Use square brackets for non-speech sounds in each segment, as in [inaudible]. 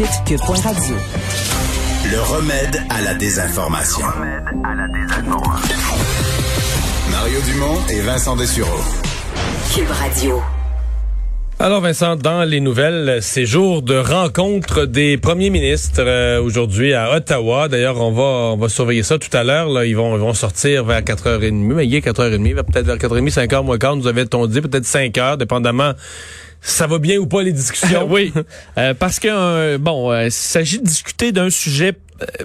site cube.radio. Le remède à la désinformation. Le remède à la désinformation. Mario Dumont et Vincent Dessureau. Cube Radio. Alors Vincent, dans les nouvelles, c'est jour de rencontre des premiers ministres euh, aujourd'hui à Ottawa. D'ailleurs, on va on va surveiller ça tout à l'heure. Là, ils vont ils vont sortir vers 4h30, mais il est 4h30, peut-être vers 4h30, 5h moins quart, nous avait-on dit, peut-être 5h, dépendamment ça va bien ou pas les discussions? [laughs] oui, euh, parce que euh, bon, il s'agit de discuter d'un sujet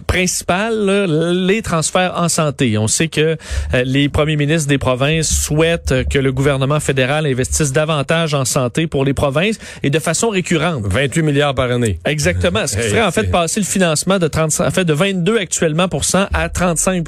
principal, les transferts en santé. On sait que euh, les premiers ministres des provinces souhaitent que le gouvernement fédéral investisse davantage en santé pour les provinces et de façon récurrente. 28 milliards par année. Exactement. Ce qui ferait en fait passer le financement de 30, en fait de 22 actuellement pour cent à 35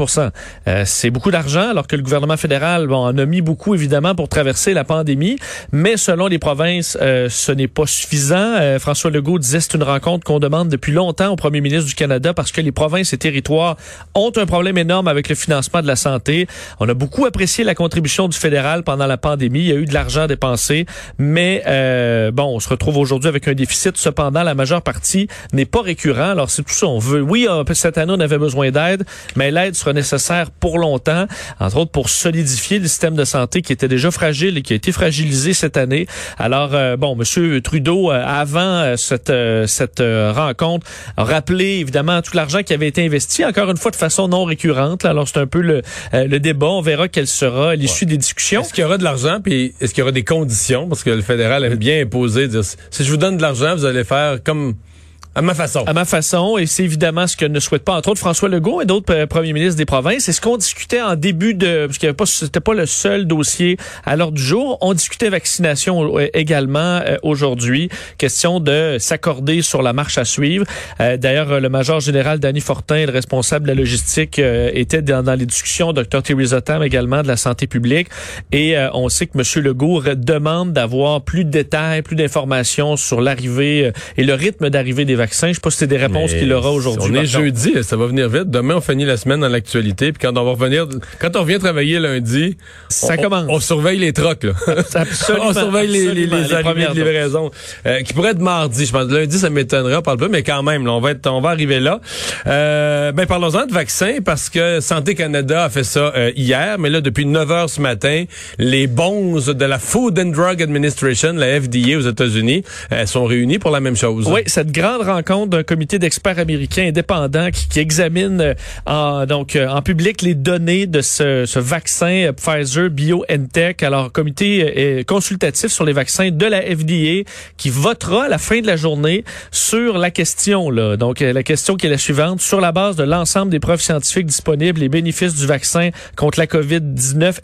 euh, C'est beaucoup d'argent alors que le gouvernement fédéral bon, en a mis beaucoup évidemment pour traverser la pandémie, mais selon les provinces, euh, ce n'est pas suffisant. Euh, François Legault disait c'est une rencontre qu'on demande depuis longtemps au premier ministre du Canada parce que que les provinces et territoires ont un problème énorme avec le financement de la santé. On a beaucoup apprécié la contribution du fédéral pendant la pandémie. Il y a eu de l'argent dépensé, mais euh, bon, on se retrouve aujourd'hui avec un déficit. Cependant, la majeure partie n'est pas récurrent. Alors, c'est tout ça. On veut. Oui, cette année, on avait besoin d'aide, mais l'aide sera nécessaire pour longtemps, entre autres pour solidifier le système de santé qui était déjà fragile et qui a été fragilisé cette année. Alors, euh, bon, Monsieur Trudeau, euh, avant cette cette rencontre, rappelé évidemment toute la l'argent qui avait été investi, encore une fois de façon non récurrente. Alors c'est un peu le, euh, le débat. On verra quelle sera l'issue des discussions. Est-ce qu'il y aura de l'argent, puis est-ce qu'il y aura des conditions? Parce que le fédéral avait bien imposé, dire, si je vous donne de l'argent, vous allez faire comme à ma façon. À ma façon, et c'est évidemment ce que ne souhaite pas, entre autres, François Legault et d'autres euh, premiers ministres des provinces. C'est ce qu'on discutait en début de, parce qu'il pas, c'était pas le seul dossier à l'ordre du jour. On discutait vaccination euh, également euh, aujourd'hui. Question de s'accorder sur la marche à suivre. D'ailleurs, le major général Danny Fortin, le responsable de la logistique, était dans, les discussions. Dr. Thierry Zotam également de la santé publique. Et on sait que M. Legault demande d'avoir plus de détails, plus d'informations sur l'arrivée et le rythme d'arrivée des vaccins je Je sais pas si c'est des réponses qu'il aura aujourd'hui. On est jeudi, ça va venir vite. Demain, on finit la semaine dans l'actualité. Puis quand on va revenir, quand on revient travailler lundi, ça on, commence. On, surveille les trocs. Là. Absolument, [laughs] on surveille les, les, les arrivées de livraison. Euh, qui pourrait être mardi. Je pense lundi, ça m'étonnerait. On parle pas, mais quand même, là, on va être, on va arriver là. Euh, ben parlons-en de vaccins parce que Santé Canada a fait ça euh, hier, mais là depuis 9 heures ce matin, les bons de la Food and Drug Administration, la FDA aux États-Unis, euh, sont réunis pour la même chose. Oui, cette grande rencontre d'un comité d'experts américains indépendants qui, qui examine euh, en, donc euh, en public les données de ce, ce vaccin euh, Pfizer BioNTech. Alors, comité consultatif sur les vaccins de la FDA qui votera à la fin de la journée sur la question là. Donc, la question qui est la suivante sur la base de l'ensemble des preuves scientifiques disponibles, les bénéfices du vaccin contre la COVID-19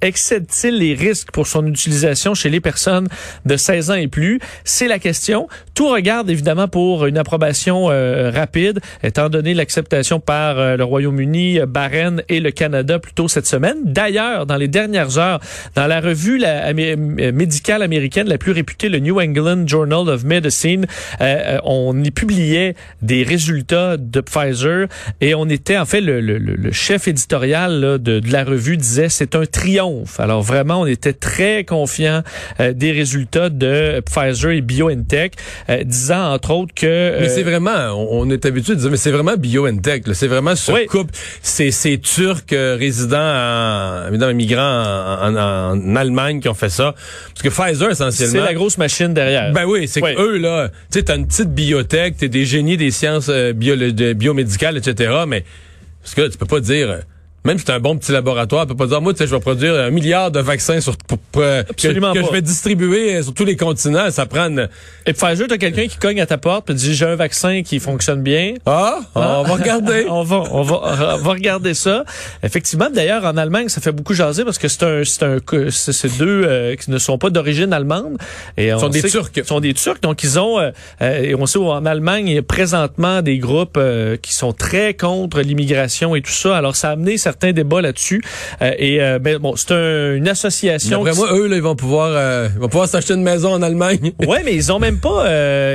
excèdent-ils les risques pour son utilisation chez les personnes de 16 ans et plus? C'est la question. Tout regarde évidemment pour une approbation euh, rapide, étant donné l'acceptation par euh, le Royaume-Uni, Bahreïn et le Canada plus tôt cette semaine. D'ailleurs, dans les dernières heures, dans la revue la, médicale américaine la plus réputée, le New England Journal of Medicine, euh, on y publiait des résultats de Pfizer et on était, en fait, le, le, le chef éditorial là, de, de, la revue disait c'est un triomphe. Alors vraiment, on était très confiant des résultats de Pfizer et BioNTech, disant entre autres que euh, mais c'est vraiment, on, est habitué de dire, mais c'est vraiment BioNTech. C'est vraiment ce couple, c'est ces Turcs euh, résidents, en, évidemment immigrants en, Allemagne qui ont fait ça. Parce que Pfizer essentiellement, c'est la grosse machine derrière. Ben oui, c'est que eux là, tu sais, t'as une petite biotech, t'es des génies des sciences euh, bio, biomédicales, etc. Mais parce que tu peux pas dire même si c'est un bon petit laboratoire, on peut pas dire, moi, tu sais, je vais produire un milliard de vaccins sur, pour, que, je vais distribuer sur tous les continents. Ça prend Et Pfizer, t'as quelqu'un qui cogne à ta porte et dit, j'ai un vaccin qui fonctionne bien. Ah, on va regarder. [laughs] on va, on va, on va regarder ça. Effectivement, d'ailleurs, en Allemagne, ça fait beaucoup jaser parce que c'est un, c'est un, c'est deux euh, qui ne sont pas d'origine allemande. Et on sont des Turcs. Ils sont des Turcs. Donc, ils ont, euh, euh, et on sait en Allemagne, il y a présentement des groupes qui sont très contre l'immigration et tout ça. Alors, ça a amené certains certains débats là-dessus. Euh, et euh, ben, bon, c'est une association. Après moi, eux, là, ils vont pouvoir, euh, ils vont pouvoir s'acheter une maison en Allemagne. [laughs] ouais, mais ils ont même pas,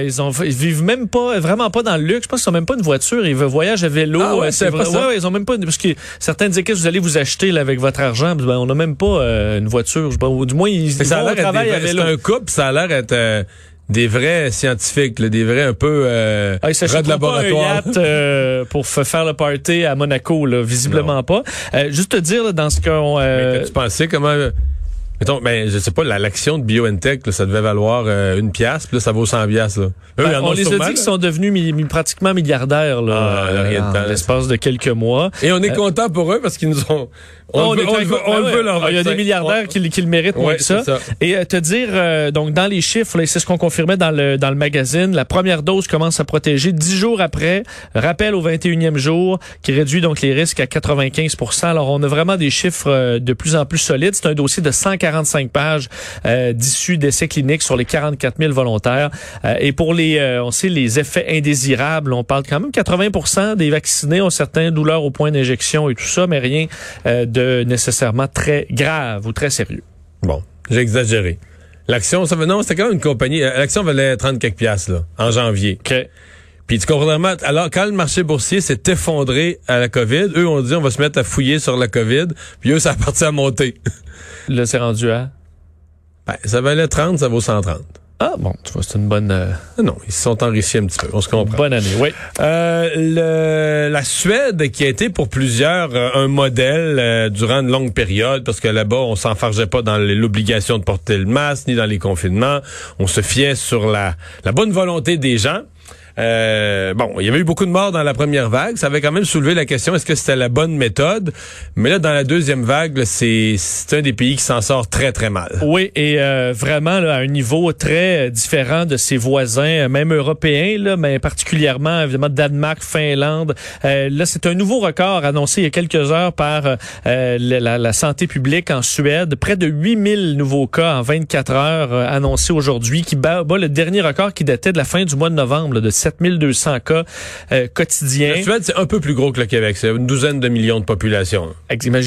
ils ont, ils vivent même pas, vraiment pas dans le luxe. Je pense qu'ils ont même pas une voiture. Ils voyagent à vélo. Ah ouais, c'est vrai. Ouais, ils ont même pas, parce que certains disaient que vous allez vous acheter là, avec votre argent? Ben, on n'a même pas une voiture. du moins, ils, ça vont à vélo. C'est un couple, ça a l'air être des vrais scientifiques, des vrais un peu euh, ah, de laboratoire. Pas un euh, [laughs] pour faire le party à Monaco, là, visiblement pas. Euh, juste te dire dans ce qu'on. Euh... tu pensais comment Mettons, ben, je sais pas, l'action de BioNTech, ça devait valoir euh, une pièce, puis là, ça vaut 100 pièces. Là. Ben, on les a dit qu'ils sont devenus pratiquement milliardaires là, ah, l'espace de quelques mois. Et on est euh, content pour eux parce qu'ils nous ont on, veut, ben leur Il y a des milliardaires qui, qui, le méritent moins que ça. Et euh, te dire, euh, donc dans les chiffres, c'est ce qu'on confirmait dans le, dans le magazine, la première dose commence à protéger dix jours après, rappel au 21e jour, qui réduit donc les risques à 95% Alors on a vraiment des chiffres euh, de plus en plus solides. C'est un dossier de 145 pages d'issues d'essais cliniques sur les 44 000 volontaires. et pour les, on sait, les effets indésirables, on parle quand même 80 des vaccinés ont certaines douleurs au point d'injection et tout ça, mais rien de nécessairement très grave ou très sérieux. Bon, j'ai exagéré. L'action, ça non, c'était quand même une compagnie. Euh, l'action valait 30 quelques piastres, là, en janvier. OK. Puis tu comprends alors quand le marché boursier s'est effondré à la COVID, eux ont dit on va se mettre à fouiller sur la COVID, puis eux ça a parti à monter. [laughs] Là c'est rendu à? Ben, ça valait 30, ça vaut 130. Ah bon, tu vois, c'est une bonne. Euh, non, ils se sont enrichis un petit peu. On se comprend. Bonne année, oui. Euh, le, la Suède, qui a été pour plusieurs euh, un modèle euh, durant une longue période, parce que là-bas, on s'enfargeait pas dans l'obligation de porter le masque ni dans les confinements. On se fiait sur la, la bonne volonté des gens. Euh, bon, il y avait eu beaucoup de morts dans la première vague. Ça avait quand même soulevé la question est-ce que c'était la bonne méthode? Mais là, dans la deuxième vague, c'est un des pays qui s'en sort très très mal. Oui, et euh, vraiment là, à un niveau très euh, différent de ses voisins, même européens, là, mais particulièrement évidemment Danemark, Finlande. là, c'est un nouveau record annoncé il y a quelques heures par la, la, santé publique en Suède. Près de 8000 nouveaux cas en 24 heures annoncés aujourd'hui, qui bat, bat, le dernier record qui datait de la fin du mois de novembre de 7200 cas euh, quotidiens. La Suède, c'est un peu plus gros que le Québec. C'est une douzaine de millions de population.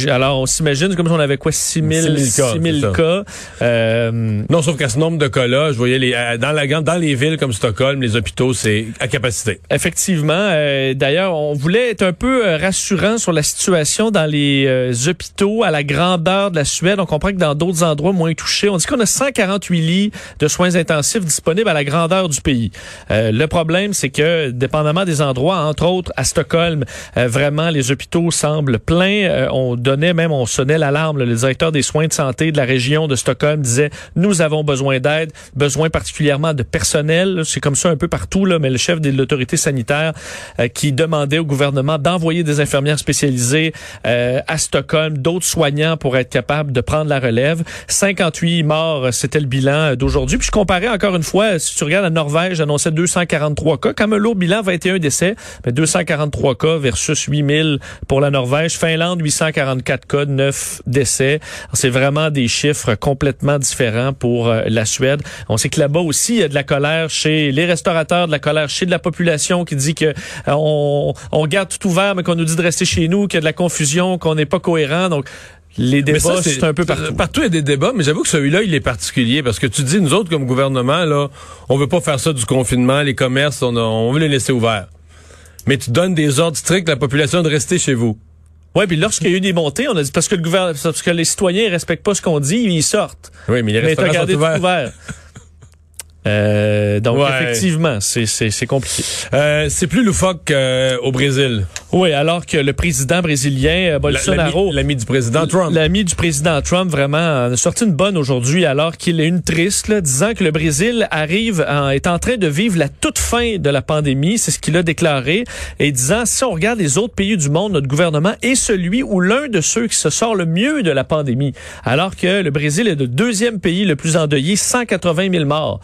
Alors, on s'imagine comme si on avait quoi? 6000 000 cas. Euh, non, sauf qu'à ce nombre de cas-là, je voyais les, euh, dans, la, dans les villes comme Stockholm, les hôpitaux, c'est à capacité. Effectivement. D'ailleurs, on voulait être un peu rassurant sur la situation dans les hôpitaux à la grandeur de la Suède. On comprend que dans d'autres endroits moins touchés, on dit qu'on a 148 lits de soins intensifs disponibles à la grandeur du pays. le problème, c'est que, dépendamment des endroits, entre autres à Stockholm, euh, vraiment, les hôpitaux semblent pleins. Euh, on donnait même, on sonnait l'alarme. Le directeur des soins de santé de la région de Stockholm disait, nous avons besoin d'aide, besoin particulièrement de personnel. C'est comme ça un peu partout, là, mais le chef de l'autorité sanitaire euh, qui demandait au gouvernement d'envoyer des infirmières spécialisées à Stockholm, d'autres soignants pour être capables de prendre la relève. 58 morts, c'était le bilan d'aujourd'hui. Puis je comparais encore une fois, si tu regardes la Norvège, annonçait 243 cas. Comme un lourd bilan, 21 décès, mais 243 cas versus 8000 pour la Norvège. Finlande, 844 cas, 9 décès. C'est vraiment des chiffres complètement différents pour euh, la Suède. On sait que là-bas aussi, il y a de la colère chez les restaurateurs, de la colère chez de la population qui dit que euh, on, on garde tout ouvert, mais qu'on nous dit de rester chez nous, qu'il y a de la confusion, qu'on n'est pas cohérent. Donc, les débats, c'est un peu partout. Partout, il y a des débats, mais j'avoue que celui-là, il est particulier parce que tu dis, nous autres, comme gouvernement, là, on veut pas faire ça du confinement, les commerces, on, on veut les laisser ouverts. Mais tu donnes des ordres stricts à la population de rester chez vous. Oui, puis lorsqu'il y a eu des montées, on a dit parce que le gouvernement, parce que les citoyens respectent pas ce qu'on dit, ils sortent. Oui, mais les restaurants sont ouverts. [laughs] Euh, donc effectivement, c'est compliqué. Euh, c'est plus loufoque euh, au Brésil. Oui, alors que le président brésilien euh, Bolsonaro, l'ami du président Trump, l'ami du président Trump, vraiment a sorti une bonne aujourd'hui, alors qu'il est une triste, là, disant que le Brésil arrive, en, est en train de vivre la toute fin de la pandémie. C'est ce qu'il a déclaré, et disant si on regarde les autres pays du monde, notre gouvernement est celui ou l'un de ceux qui se sort le mieux de la pandémie, alors que le Brésil est le deuxième pays le plus endeuillé, 180 000 morts.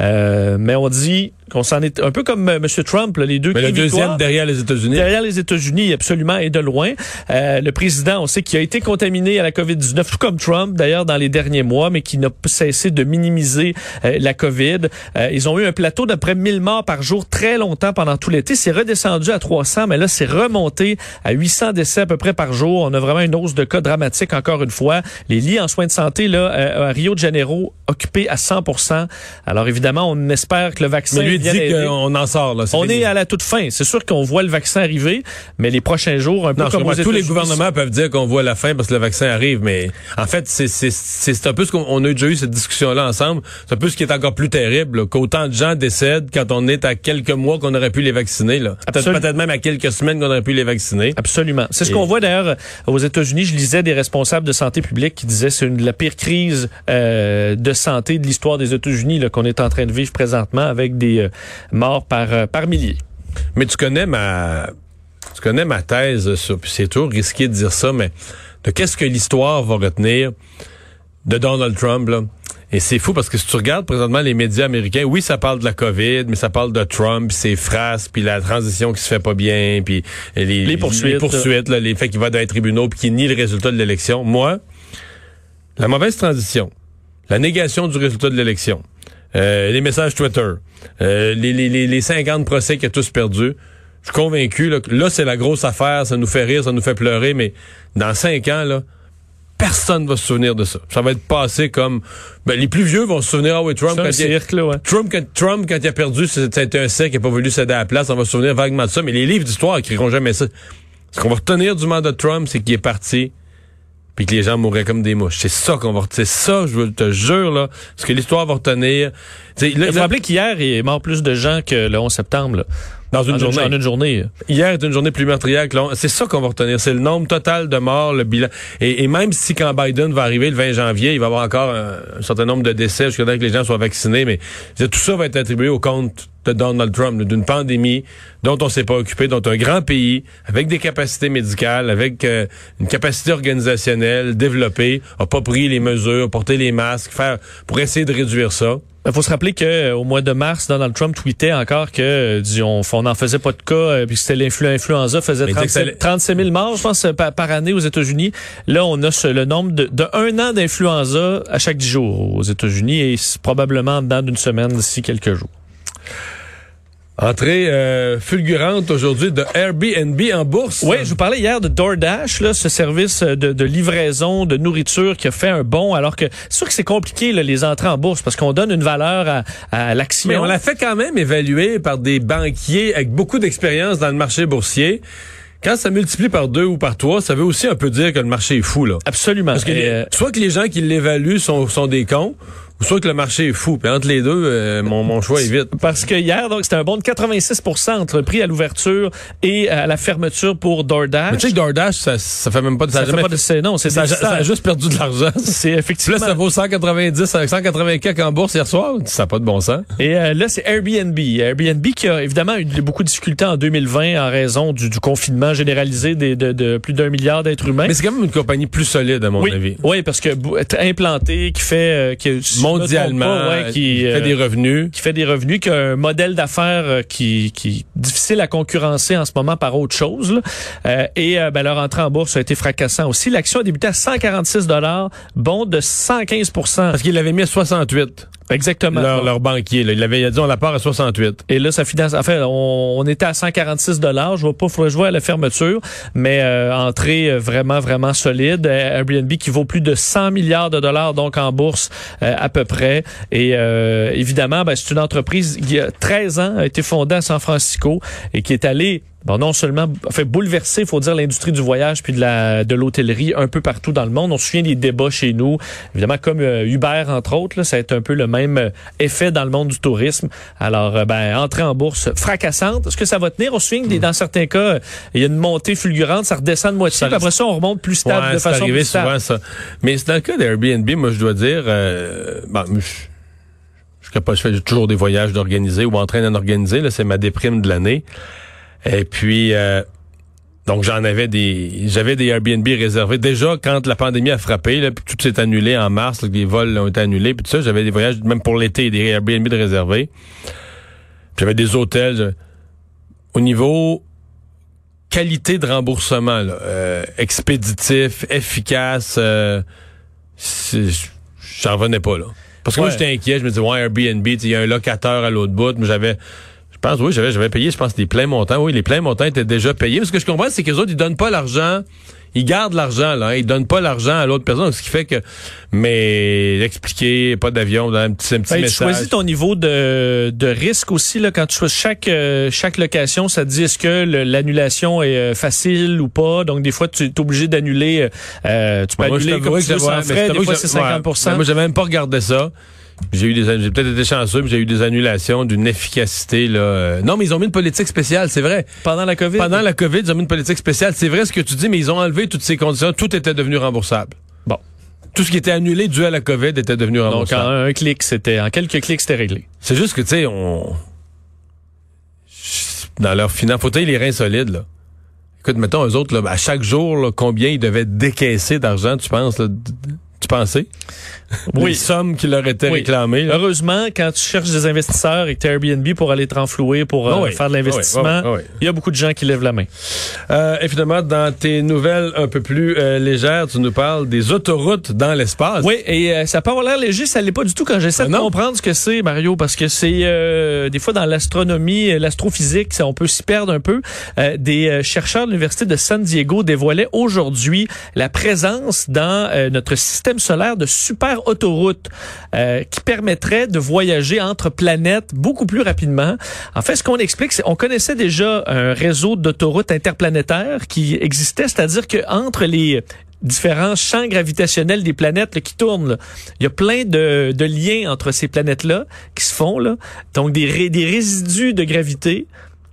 Euh, mais on dit qu'on s'en est un peu comme euh, M. Trump, les deux. Mais le deuxième derrière les États-Unis. Derrière les États-Unis, absolument, et de loin. Euh, le président, on sait qu'il a été contaminé à la COVID-19, tout comme Trump, d'ailleurs, dans les derniers mois, mais qui n'a pas cessé de minimiser euh, la COVID. Euh, ils ont eu un plateau d'après 1000 morts par jour très longtemps pendant tout l'été. C'est redescendu à 300, mais là, c'est remonté à 800 décès à peu près par jour. On a vraiment une hausse de cas dramatique, encore une fois. Les lits en soins de santé, là, à Rio de Janeiro, occupés à 100% Alors, évidemment, on espère que le vaccin. Mais lui dit qu'on en sort. Là, on est à la toute fin. C'est sûr qu'on voit le vaccin arriver, mais les prochains jours, un peu comme tous les gouvernements peuvent dire qu'on voit la fin parce que le vaccin arrive, mais en fait, c'est un peu ce qu'on a déjà eu cette discussion-là ensemble. C'est un peu ce qui est encore plus terrible, qu'autant de gens décèdent quand on est à quelques mois qu'on aurait pu les vacciner. Peut-être peut même à quelques semaines qu'on aurait pu les vacciner. Absolument. C'est ce qu'on voit d'ailleurs aux États-Unis. Je lisais des responsables de santé publique qui disaient c'est une la pire crise euh, de santé de l'histoire des États-Unis qu'on est en train de vivre présentement avec des euh, morts par, euh, par milliers. Mais tu connais ma tu connais ma thèse sur, c'est toujours risqué de dire ça, mais de qu'est-ce que l'histoire va retenir de Donald Trump, là? Et c'est fou parce que si tu regardes présentement les médias américains, oui, ça parle de la COVID, mais ça parle de Trump, ses phrases, puis la transition qui se fait pas bien, puis les, poursuites, les, poursuites là, les faits qu'il va dans les tribunaux, puis qui nie le résultat de l'élection. Moi, la mauvaise transition, la négation du résultat de l'élection, euh, les messages Twitter, euh, les, les, les 50 procès qu'il a tous perdus, je suis convaincu là, que là, c'est la grosse affaire, ça nous fait rire, ça nous fait pleurer, mais dans cinq ans, là, personne va se souvenir de ça. Ça va être passé comme ben, les plus vieux vont se souvenir ah oui Trump quand il Trump quand Trump quand il a perdu c'était un sec qui a pas voulu céder à la place, on va se souvenir vaguement de ça mais les livres d'histoire écriront jamais ça. Ce qu'on va retenir du mandat de Trump, c'est qu'il est parti puis que les gens mourraient comme des mouches. C'est ça qu'on va c'est ça, je te jure là, ce que l'histoire va retenir. il faut rappeler qu'hier il est mort plus de gens que le 11 septembre. Là. Dans une, journée. une journée. Hier est une journée plus meurtrière que l'on. C'est ça qu'on va retenir. C'est le nombre total de morts, le bilan. Et, même si quand Biden va arriver le 20 janvier, il va y avoir encore un, certain nombre de décès jusqu'à ce que les gens soient vaccinés, mais tout ça va être attribué au compte de Donald Trump, d'une pandémie dont on s'est pas occupé, dont un grand pays, avec des capacités médicales, avec euh, une capacité organisationnelle développée, a pas pris les mesures, porté les masques, faire pour essayer de réduire ça. Il faut se rappeler que euh, au mois de mars, Donald Trump tweetait encore que euh, on n'en faisait pas de cas, euh, puis c'était l'influenza faisait 37, 000 morts, je pense, par, année aux États-Unis. Là, on a le nombre de, de un an d'influenza à chaque dix jours aux États-Unis et probablement dans d'une semaine d'ici quelques jours. Entrée euh, fulgurante aujourd'hui de Airbnb en bourse. Oui, je vous parlais hier de DoorDash, là, ce service de, de livraison de nourriture qui a fait un bond, alors que c'est sûr que c'est compliqué là, les entrées en bourse parce qu'on donne une valeur à, à l'action. Mais on l'a fait quand même évaluer par des banquiers avec beaucoup d'expérience dans le marché boursier. Quand ça multiplie par deux ou par trois, ça veut aussi un peu dire que le marché est fou, là. Absolument. Parce que euh, soit que les gens qui l'évaluent sont, sont des cons, ou soit que le marché est fou. Puis entre les deux, euh, mon, mon, choix est vite. Parce que hier, donc, c'était un bond de 86% entre le prix à l'ouverture et à la fermeture pour DoorDash. Mais tu sais que DoorDash, ça, ça fait même pas de... Ça, ça fait pas de... Non, c'est ça, ça, a juste perdu de l'argent. [laughs] C'est effectivement... Là, ça vaut 190, 184 en bourse hier soir. Ça n'a pas de bon sens. Et euh, là, c'est Airbnb. Airbnb qui a évidemment eu beaucoup de difficultés en 2020 en raison du, du confinement généralisé des, de, de, plus d'un milliard d'êtres humains. Mais c'est quand même une compagnie plus solide, à mon avis. Oui, parce que implantée, qui fait... Euh, qui, mondialement, qui, fait des euh, revenus. Qui fait des revenus, qui a un modèle d'affaires euh, qui, qui est difficile à concurrencer en ce moment par autre chose. Euh, et ben, leur entrée en bourse a été fracassant aussi. L'action a débuté à 146 dollars, bon de 115% Parce qu'il l'avait mis à 68. Exactement. Leur, leur banquier, là. il avait dit on la part à 68. Et là, ça finance. En fait, on, était à 146 dollars. Je vois pas, faudrait jouer à la fermeture, mais euh, entrée euh, vraiment vraiment solide. Euh, Airbnb qui vaut plus de 100 milliards de dollars donc en bourse euh, à peu près. Et évidemment, ben, c'est une entreprise qui a 13 ans a été fondée à San Francisco et qui est allée bon, non seulement fait bouleverser, faut dire, l'industrie du voyage puis de la de l'hôtellerie un peu partout dans le monde. On se souvient des débats chez nous, évidemment comme euh, Uber entre autres, là, ça a été un peu le même euh, effet dans le monde du tourisme. Alors, euh, ben, entrée en bourse fracassante. Est-ce que ça va tenir? On se souvient que dans certains cas, il y a une montée fulgurante, ça redescend de moitié, puis après ça, on remonte plus stable de façon plus stable. Souvent, ça. Mais dans le cas d'Airbnb, moi, je dois dire, euh, bon, je, je, je fais toujours des voyages d'organiser ou en train d'en organiser. C'est ma déprime de l'année. Et puis, euh, donc j'en avais des, j'avais des Airbnb réservés. Déjà, quand la pandémie a frappé, là, tout s'est annulé en mars, les vols ont été annulés, puis tout ça, j'avais des voyages, même pour l'été, des Airbnb de réservés. J'avais des hôtels. Au niveau qualité de remboursement, là, euh, expéditif, efficace, euh, j'en revenais pas là. Parce que moi j'étais inquiet, je me disais ouais Airbnb, il y a un locateur à l'autre bout, mais j'avais je pense, oui, j'avais, j'avais payé, je pense, les pleins montants. Oui, les pleins montants étaient déjà payés. Mais ce que je comprends, c'est que les autres, ils donnent pas l'argent. ils gardent l'argent, là. Hein, ils donnent pas l'argent à l'autre personne, ce qui fait que, mais expliquer, pas d'avion, un petit, un petit ben, message. Tu choisis ton niveau de, de risque aussi, là, quand tu choisis chaque, euh, chaque location, ça te dit est-ce que l'annulation est euh, facile ou pas. Donc, des fois, tu es obligé d'annuler, euh, tu peux annuler comme tu veux sans frais, des fois, c'est 50 ouais, Moi, j'ai même pas regardé ça. J'ai eu des j'ai peut-être été chanceux, mais j'ai eu des annulations d'une efficacité là. Euh, non, mais ils ont mis une politique spéciale, c'est vrai. Pendant la Covid? Pendant la Covid, ils ont mis une politique spéciale. C'est vrai ce que tu dis, mais ils ont enlevé toutes ces conditions. Tout était devenu remboursable. Bon. Tout ce qui était annulé dû à la COVID était devenu remboursable. Donc en un clic, c'était en quelques clics, c'était réglé. C'est juste que tu sais, on dans leur finance, faut les reins solides là. Écoute, mettons eux autres là, à chaque jour, combien ils devaient décaisser d'argent, tu penses là, tu pensais? Oui. Les sommes qui leur étaient réclamées. Heureusement, quand tu cherches des investisseurs et que tu Airbnb pour aller te renflouer, pour euh, faire de l'investissement, il y a beaucoup de gens qui lèvent la main. Euh, et finalement, dans tes nouvelles un peu plus euh, légères, tu nous parles des autoroutes dans l'espace. Oui, et euh, ça peut avoir l'air léger, ça l'est pas du tout quand j'essaie ah de comprendre ce que c'est, Mario, parce que c'est des fois dans l'astronomie, l'astrophysique, on peut s'y perdre un peu. des chercheurs de l'Université de San Diego dévoilaient aujourd'hui la présence dans notre système solaire de super autoroute euh, qui permettrait de voyager entre planètes beaucoup plus rapidement. En fait, ce qu'on explique, c'est on connaissait déjà un réseau d'autoroutes interplanétaires qui existait, c'est-à-dire que entre les différents champs gravitationnels des planètes qui tournent. Il y a plein de, liens entre ces planètes-là qui se font. Donc des résidus de gravité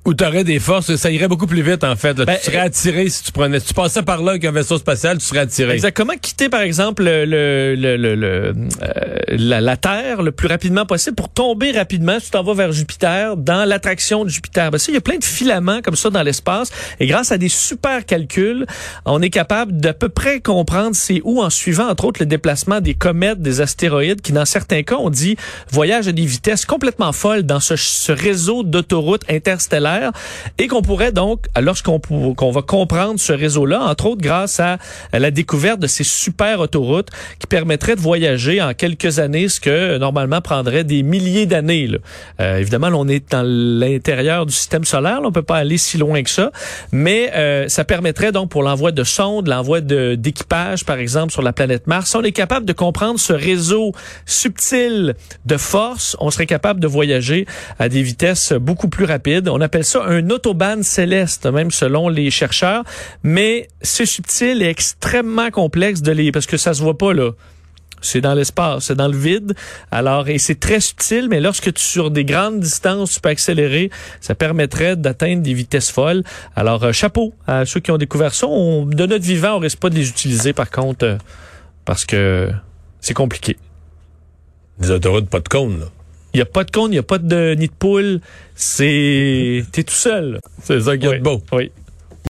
où tu aurais des forces, ça irait beaucoup plus vite en fait. Ben, tu serais attiré si tu prenais, si tu passais par là avec un vaisseau spatial, tu serais attiré. Exactement. Quitter par exemple le, le, le, le euh, la, la, Terre le plus rapidement possible pour tomber rapidement? Si tu t'en vas vers Jupiter, dans l'attraction de Jupiter. Ben, ça, il y a plein de filaments comme ça dans l'espace. Et grâce à des super calculs, on est capable d'à peu près comprendre c'est où en suivant entre autres le déplacement des comètes, des astéroïdes, qui dans certains cas on dit voyage à des vitesses complètement folles dans ce, ce réseau d'autoroutes interstellaires et qu'on pourrait donc, lorsqu'on qu'on va comprendre ce réseau-là, entre autres grâce à, la découverte de ces super autoroutes qui permettraient de voyager en quelques années, ce que normalement prendrait des milliers d'années. Euh, évidemment, on est dans l'intérieur du système solaire, là, on peut pas aller si loin que ça, mais euh, ça permettrait donc pour l'envoi de sondes, l'envoi d'équipage, par exemple, sur la planète Mars, si on est capable de comprendre ce réseau subtil de force, on serait capable de voyager à des vitesses beaucoup plus rapides. On appelle ça un autobahn céleste, même selon les chercheurs. Mais c'est subtil et extrêmement complexe de les, parce que ça se voit pas là. C'est dans l'espace, c'est dans le vide. Alors, et c'est très subtil, mais lorsque tu sur des grandes distances, tu peux accélérer, ça permettrait d'atteindre des vitesses folles. Alors, euh, chapeau à ceux qui ont découvert ça. On, de notre vivant, on risque pas de les utiliser, par contre, euh, parce que c'est compliqué. Des autoroutes pas de cône, là. Il n'y a pas de cône, il n'y a pas de nid de poule. C'est. T'es tout seul. C'est ça qui est beau. Oui.